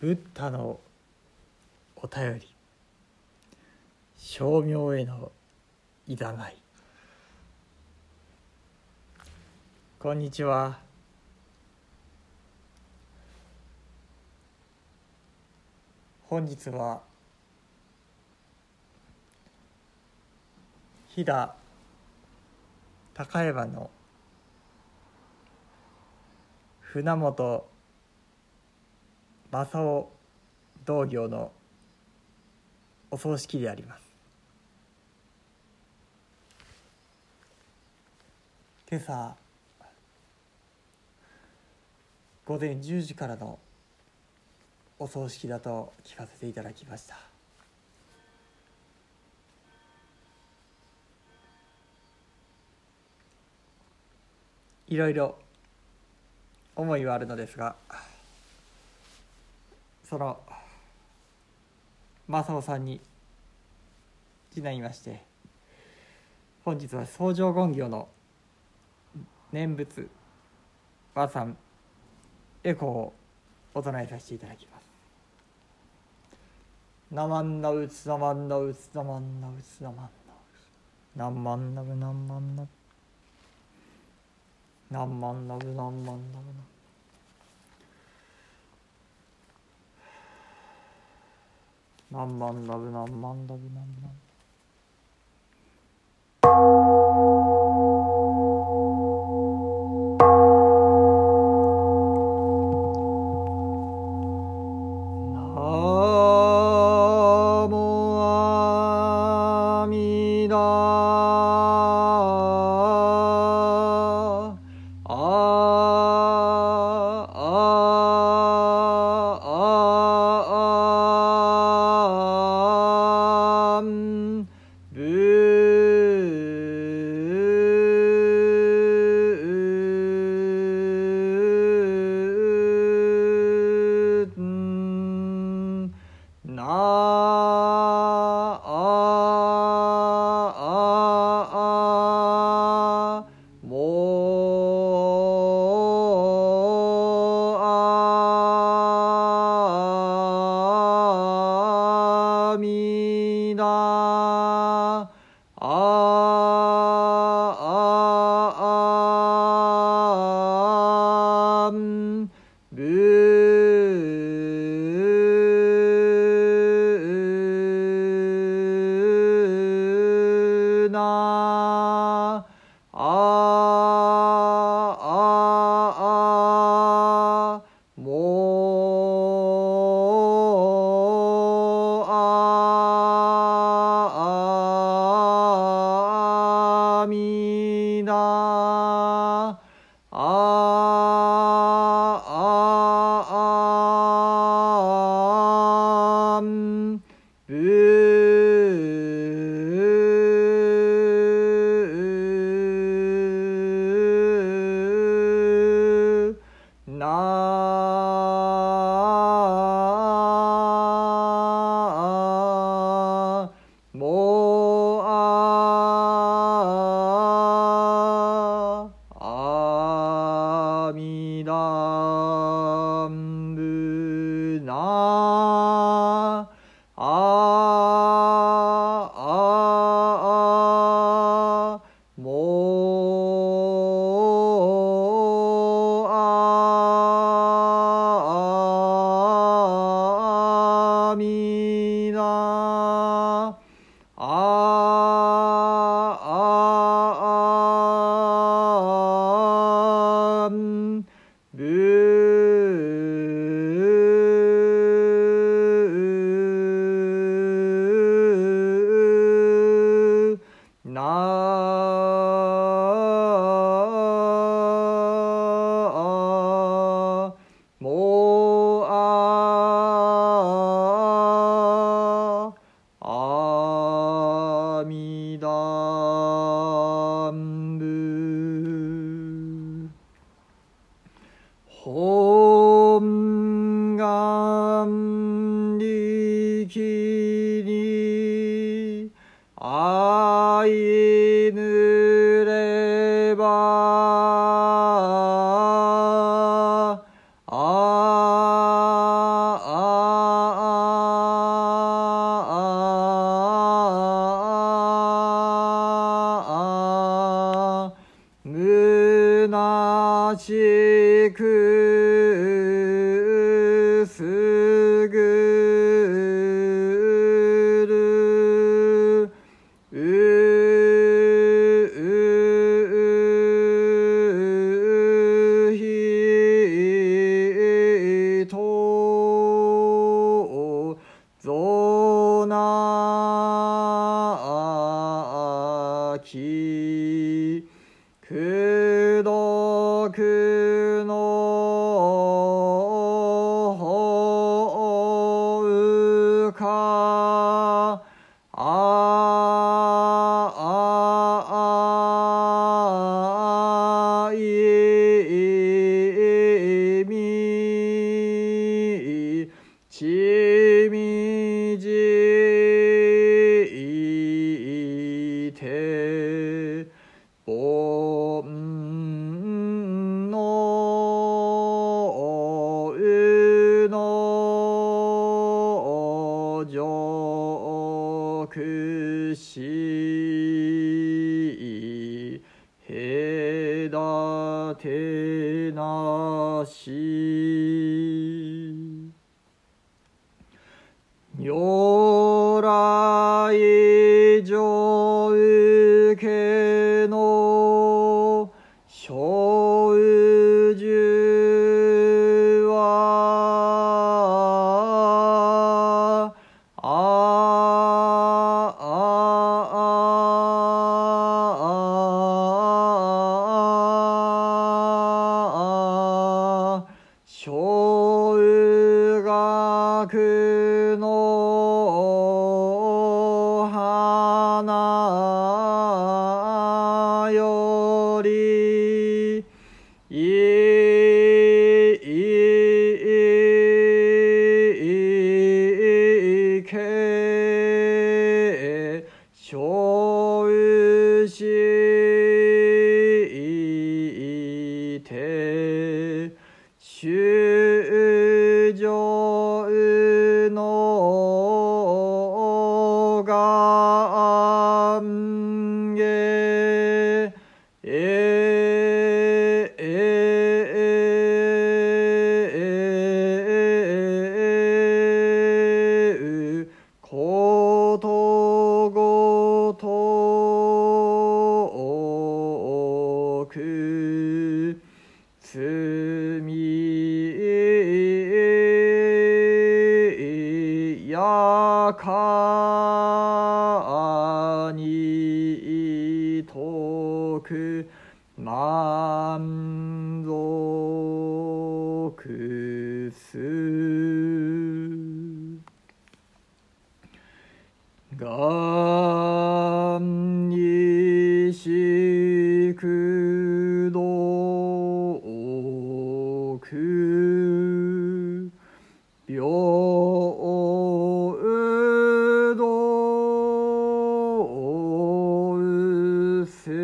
ブッダのお便り。称名へのいざない。こんにちは。本日は飛騨高山の船本正雄道業のお葬式であります。今朝午前10時からのお葬式だと聞かせていただきました。いろいろ思いはあるのですがその正雄さんに次男いまして本日は相乗権業の念仏和さんエコーをお唱えさせていただきます。なまんなうつなまんなうつなまんなうつなまんななんまんなぶなまんなぶなまんなぶなまんなぶ何万ラブ何万ラブ何万。ナモアミダぶくどくのほうかああいみちてなし。e, かにとく満足する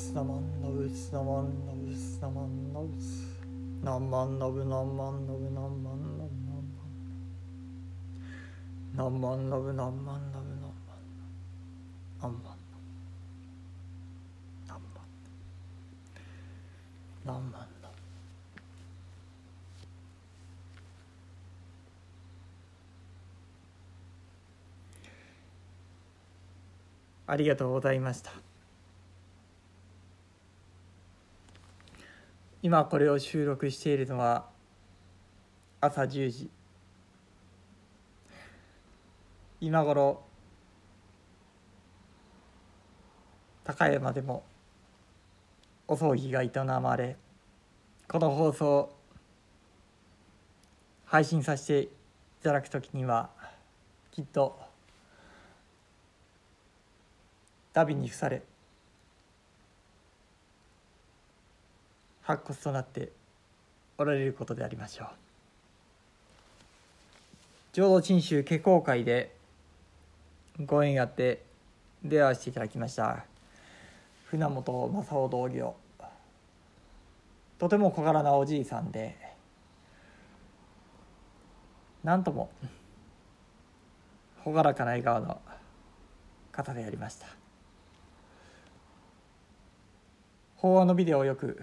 スナマンノブスナマンノブスナマンノブスナマノブナマノブナマノブナマノブナマノブナマノブナマノブナマノブノブノブありがとうございました。今これを収録しているのは朝10時。今頃高山でもお葬儀が営まれこの放送配信させていただく時にはきっとダビに付され白骨となっておられることでありましょう。浄土真宗華光会でご縁あって出会わせていただきました。船本正雄道業とても小柄なおじいさんでなんとも朗らかな笑顔の方でありました。法話のビデオをよく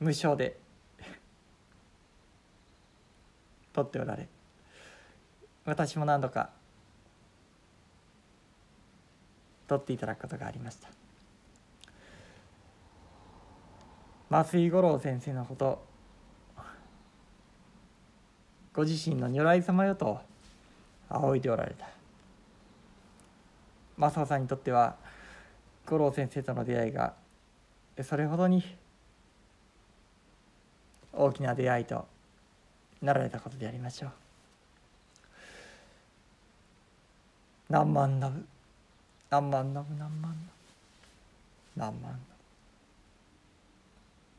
無償で。撮っておられ。私も何度か。撮っていただくことがありました。増井五郎先生のこと。ご自身の如来様よと。仰いでおられた。正雄さんにとっては。五郎先生との出会いが。それほどに。大きな出会いとなられたことでありましょう。何万の何万の何万の何万の